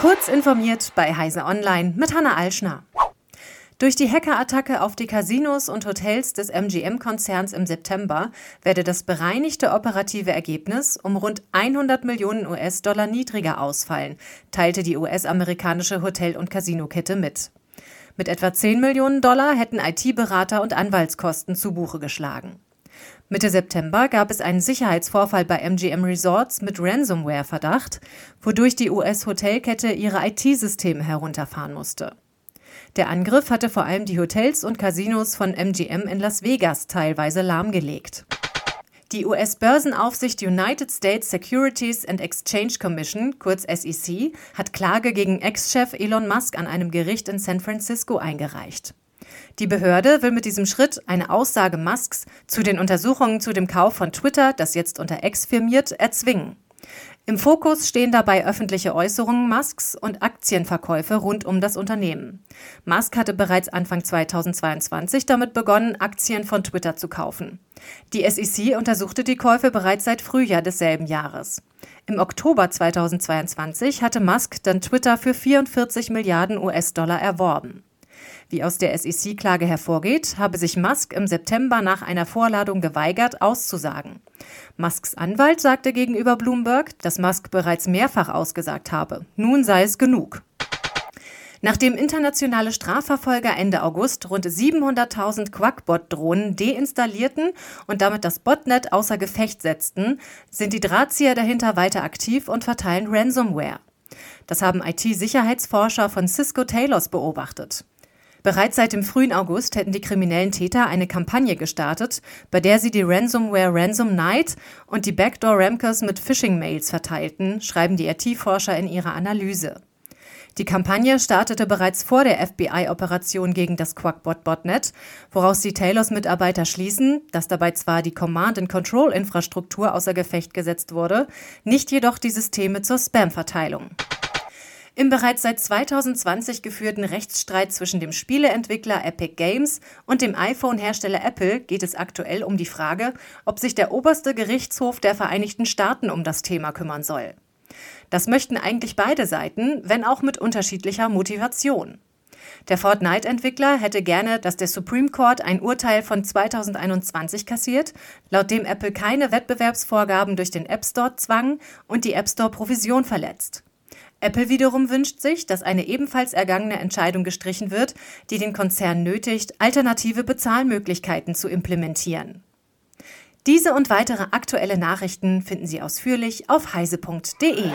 Kurz informiert bei Heise Online mit Hanna Alschner. Durch die Hackerattacke auf die Casinos und Hotels des MGM-Konzerns im September werde das bereinigte operative Ergebnis um rund 100 Millionen US-Dollar niedriger ausfallen, teilte die US-amerikanische Hotel- und Casinokette mit. Mit etwa 10 Millionen Dollar hätten IT-Berater und Anwaltskosten zu Buche geschlagen. Mitte September gab es einen Sicherheitsvorfall bei MGM Resorts mit Ransomware-Verdacht, wodurch die US-Hotelkette ihre IT-Systeme herunterfahren musste. Der Angriff hatte vor allem die Hotels und Casinos von MGM in Las Vegas teilweise lahmgelegt. Die US-Börsenaufsicht United States Securities and Exchange Commission, kurz SEC, hat Klage gegen Ex-Chef Elon Musk an einem Gericht in San Francisco eingereicht. Die Behörde will mit diesem Schritt eine Aussage Musks zu den Untersuchungen zu dem Kauf von Twitter, das jetzt unter X firmiert, erzwingen. Im Fokus stehen dabei öffentliche Äußerungen Musks und Aktienverkäufe rund um das Unternehmen. Musk hatte bereits Anfang 2022 damit begonnen, Aktien von Twitter zu kaufen. Die SEC untersuchte die Käufe bereits seit Frühjahr desselben Jahres. Im Oktober 2022 hatte Musk dann Twitter für 44 Milliarden US-Dollar erworben. Wie aus der SEC-Klage hervorgeht, habe sich Musk im September nach einer Vorladung geweigert, auszusagen. Musks Anwalt sagte gegenüber Bloomberg, dass Musk bereits mehrfach ausgesagt habe. Nun sei es genug. Nachdem internationale Strafverfolger Ende August rund 700.000 Quackbot-Drohnen deinstallierten und damit das Botnet außer Gefecht setzten, sind die Drahtzieher dahinter weiter aktiv und verteilen Ransomware. Das haben IT-Sicherheitsforscher von Cisco Taylors beobachtet. Bereits seit dem frühen August hätten die kriminellen Täter eine Kampagne gestartet, bei der sie die Ransomware Ransom Night und die Backdoor Ramkers mit Phishing-Mails verteilten, schreiben die IT-Forscher in ihrer Analyse. Die Kampagne startete bereits vor der FBI-Operation gegen das Quackbot-Botnet, woraus die Taylors-Mitarbeiter schließen, dass dabei zwar die Command-and-Control-Infrastruktur außer Gefecht gesetzt wurde, nicht jedoch die Systeme zur Spam-Verteilung. Im bereits seit 2020 geführten Rechtsstreit zwischen dem Spieleentwickler Epic Games und dem iPhone-Hersteller Apple geht es aktuell um die Frage, ob sich der oberste Gerichtshof der Vereinigten Staaten um das Thema kümmern soll. Das möchten eigentlich beide Seiten, wenn auch mit unterschiedlicher Motivation. Der Fortnite-Entwickler hätte gerne, dass der Supreme Court ein Urteil von 2021 kassiert, laut dem Apple keine Wettbewerbsvorgaben durch den App Store zwang und die App Store Provision verletzt. Apple wiederum wünscht sich, dass eine ebenfalls ergangene Entscheidung gestrichen wird, die den Konzern nötigt, alternative Bezahlmöglichkeiten zu implementieren. Diese und weitere aktuelle Nachrichten finden Sie ausführlich auf heise.de.